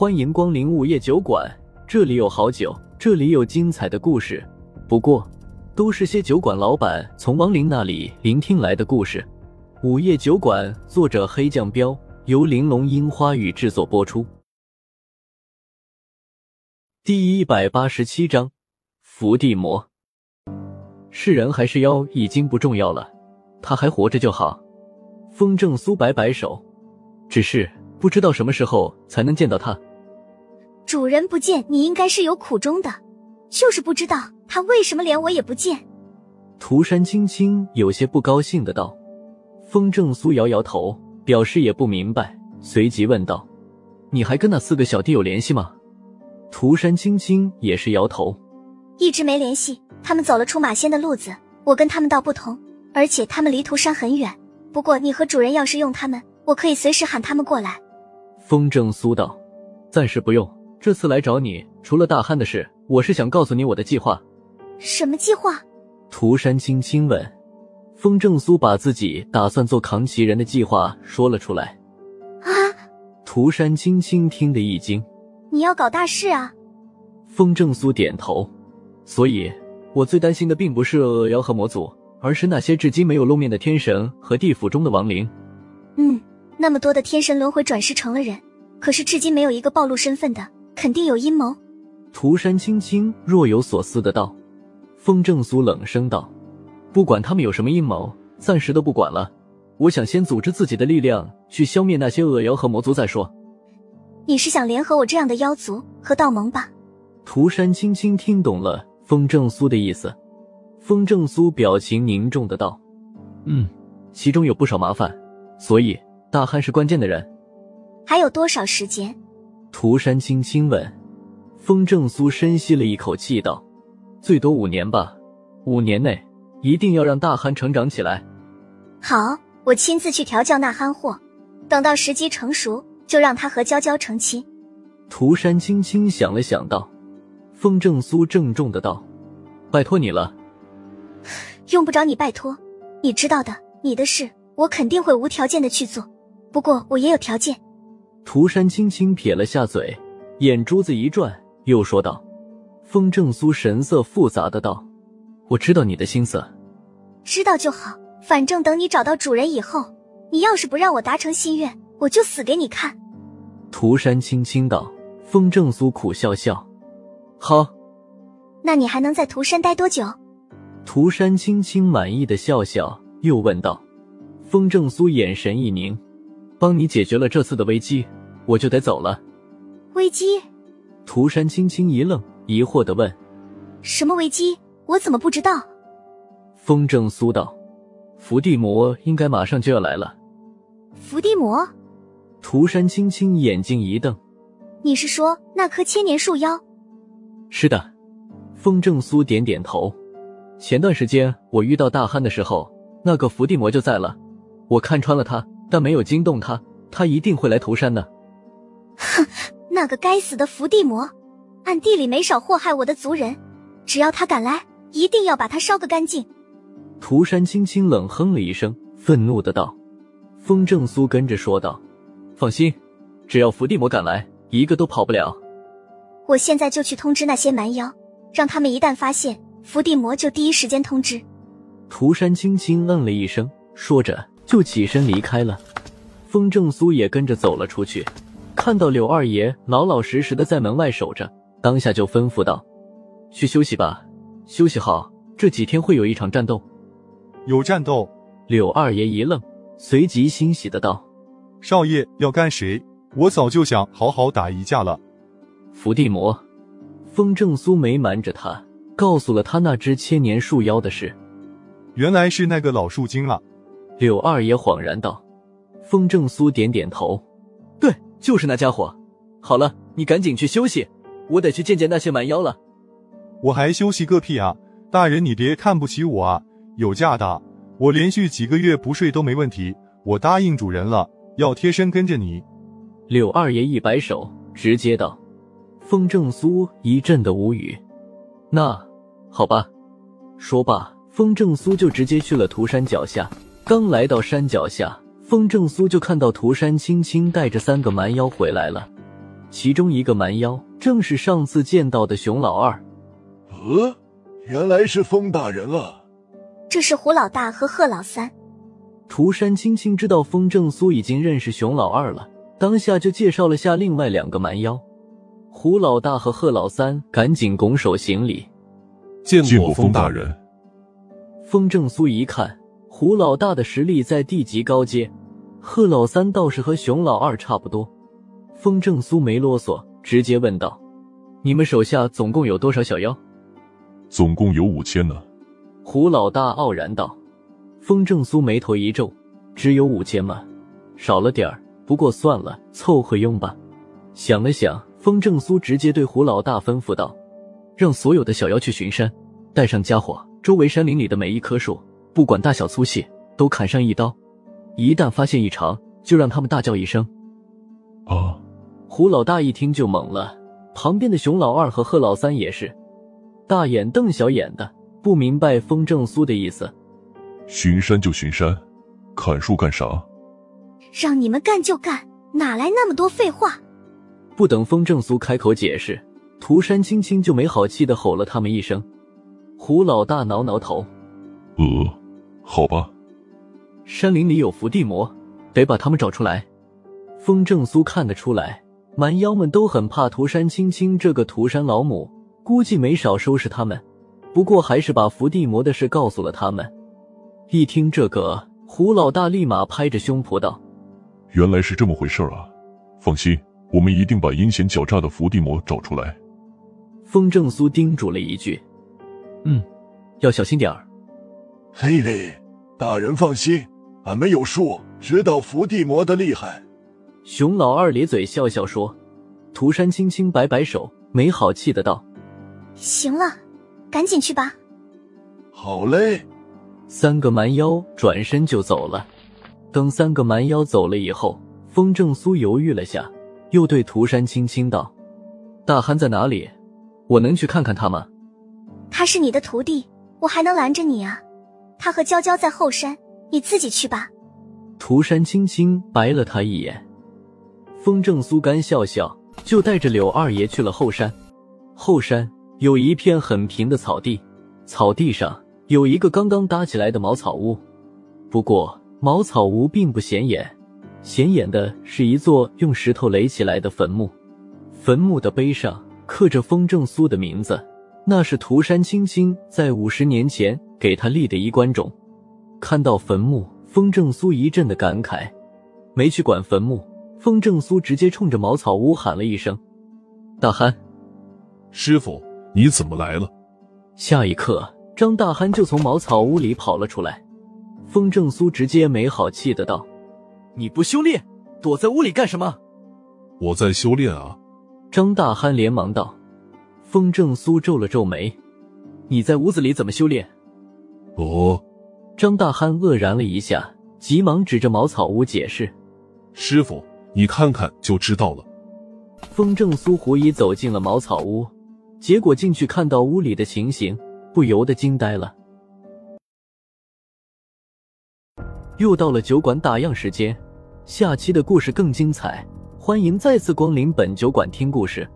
欢迎光临午夜酒馆，这里有好酒，这里有精彩的故事。不过，都是些酒馆老板从亡灵那里聆听来的故事。午夜酒馆，作者黑酱标，由玲珑樱花雨制作播出。第一百八十七章，伏地魔。是人还是妖已经不重要了，他还活着就好。风正苏摆摆手，只是不知道什么时候才能见到他。主人不见，你应该是有苦衷的，就是不知道他为什么连我也不见。涂山青青有些不高兴的道。风正苏摇摇头，表示也不明白，随即问道：“你还跟那四个小弟有联系吗？”涂山青青也是摇头，一直没联系。他们走了出马仙的路子，我跟他们道不同，而且他们离涂山很远。不过你和主人要是用他们，我可以随时喊他们过来。风正苏道：“暂时不用。这次来找你，除了大汉的事，我是想告诉你我的计划。”什么计划？涂山青青问。风正苏把自己打算做扛旗人的计划说了出来。啊！涂山青青听得一惊。你要搞大事啊！风正苏点头。所以，我最担心的并不是恶妖和魔族，而是那些至今没有露面的天神和地府中的亡灵。嗯，那么多的天神轮回转世成了人，可是至今没有一个暴露身份的，肯定有阴谋。涂山青青若有所思的道。风正苏冷声道。不管他们有什么阴谋，暂时都不管了。我想先组织自己的力量去消灭那些恶妖和魔族再说。你是想联合我这样的妖族和道盟吧？涂山青青听懂了风正苏的意思，风正苏表情凝重的道：“嗯，其中有不少麻烦，所以大汉是关键的人。”还有多少时间？涂山青青问。风正苏深吸了一口气道：“最多五年吧，五年内。”一定要让大憨成长起来。好，我亲自去调教那憨货，等到时机成熟，就让他和娇娇成亲。涂山青青想了想道：“风正苏郑重的道，拜托你了。”用不着你拜托，你知道的，你的事我肯定会无条件的去做。不过我也有条件。涂山轻轻撇了下嘴，眼珠子一转，又说道：“风正苏神色复杂的道。”我知道你的心思，知道就好。反正等你找到主人以后，你要是不让我达成心愿，我就死给你看。涂山轻轻道。风正苏苦笑笑，好。那你还能在涂山待多久？涂山轻轻满意的笑笑，又问道。风正苏眼神一凝，帮你解决了这次的危机，我就得走了。危机？涂山青青一愣，疑惑的问：什么危机？我怎么不知道？风正苏道：“伏地魔应该马上就要来了。”伏地魔？涂山青青眼睛一瞪：“你是说那棵千年树妖？”是的。风正苏点点头。前段时间我遇到大憨的时候，那个伏地魔就在了。我看穿了他，但没有惊动他。他一定会来涂山的。哼，那个该死的伏地魔，暗地里没少祸害我的族人。只要他敢来。一定要把他烧个干净！涂山轻轻冷哼了一声，愤怒的道：“风正苏跟着说道，放心，只要伏地魔敢来，一个都跑不了。我现在就去通知那些蛮妖，让他们一旦发现伏地魔，就第一时间通知。”涂山轻轻嗯了一声，说着就起身离开了。风正苏也跟着走了出去，看到柳二爷老老实实的在门外守着，当下就吩咐道：“去休息吧。”休息好，这几天会有一场战斗。有战斗？柳二爷一愣，随即欣喜的道：“少爷要干谁？我早就想好好打一架了。”伏地魔。风正苏没瞒着他，告诉了他那只千年树妖的事。原来是那个老树精了。柳二爷恍然道。风正苏点点头：“对，就是那家伙。好了，你赶紧去休息，我得去见见那些蛮妖了。”我还休息个屁啊！大人，你别看不起我啊！有假的，我连续几个月不睡都没问题。我答应主人了，要贴身跟着你。柳二爷一摆手，直接道。风正苏一阵的无语。那好吧。说罢，风正苏就直接去了涂山脚下。刚来到山脚下，风正苏就看到涂山青青带着三个蛮妖回来了。其中一个蛮妖正是上次见到的熊老二。呃，原来是风大人啊！这是胡老大和贺老三。涂山青青知道风正苏已经认识熊老二了，当下就介绍了下另外两个蛮妖。胡老大和贺老三赶紧拱手行礼，见过风大人。风正苏一看，胡老大的实力在地级高阶，贺老三倒是和熊老二差不多。风正苏没啰嗦，直接问道：“你们手下总共有多少小妖？”总共有五千呢。胡老大傲然道。风正苏眉头一皱：“只有五千吗？少了点儿。不过算了，凑合用吧。”想了想，风正苏直接对胡老大吩咐道：“让所有的小妖去巡山，带上家伙，周围山林里的每一棵树，不管大小粗细，都砍上一刀。一旦发现异常，就让他们大叫一声。”啊！胡老大一听就懵了，旁边的熊老二和贺老三也是，大眼瞪小眼的，不明白风正苏的意思。巡山就巡山，砍树干啥？让你们干就干，哪来那么多废话？不等风正苏开口解释，涂山青青就没好气的吼了他们一声。胡老大挠挠头，呃，好吧。山林里有伏地魔，得把他们找出来。风正苏看得出来，蛮妖们都很怕涂山青青这个涂山老母，估计没少收拾他们。不过还是把伏地魔的事告诉了他们。一听这个，胡老大立马拍着胸脯道：“原来是这么回事啊！放心，我们一定把阴险狡诈的伏地魔找出来。”风正苏叮嘱了一句：“嗯，要小心点儿。”嘿嘿，大人放心，俺们有数，知道伏地魔的厉害。熊老二咧嘴笑笑说：“涂山轻轻摆摆手，没好气的道：‘行了，赶紧去吧。’好嘞。”三个蛮妖转身就走了。等三个蛮妖走了以后，风正苏犹豫了下，又对涂山轻轻道：“大憨在哪里？我能去看看他吗？”“他是你的徒弟，我还能拦着你啊？他和娇娇在后山，你自己去吧。”涂山青青白了他一眼。风正苏干笑笑，就带着柳二爷去了后山。后山有一片很平的草地，草地上。有一个刚刚搭起来的茅草屋，不过茅草屋并不显眼，显眼的是一座用石头垒起来的坟墓。坟墓的碑上刻着风正苏的名字，那是涂山青青在五十年前给他立的衣冠冢。看到坟墓，风正苏一阵的感慨，没去管坟墓。风正苏直接冲着茅草屋喊了一声：“大憨，师傅，你怎么来了？”下一刻。张大憨就从茅草屋里跑了出来，风正苏直接没好气的道：“你不修炼，躲在屋里干什么？”“我在修炼啊！”张大憨连忙道。风正苏皱了皱眉：“你在屋子里怎么修炼？”“哦。”张大憨愕然了一下，急忙指着茅草屋解释：“师傅，你看看就知道了。”风正苏狐疑走进了茅草屋，结果进去看到屋里的情形。不由得惊呆了。又到了酒馆打烊时间，下期的故事更精彩，欢迎再次光临本酒馆听故事。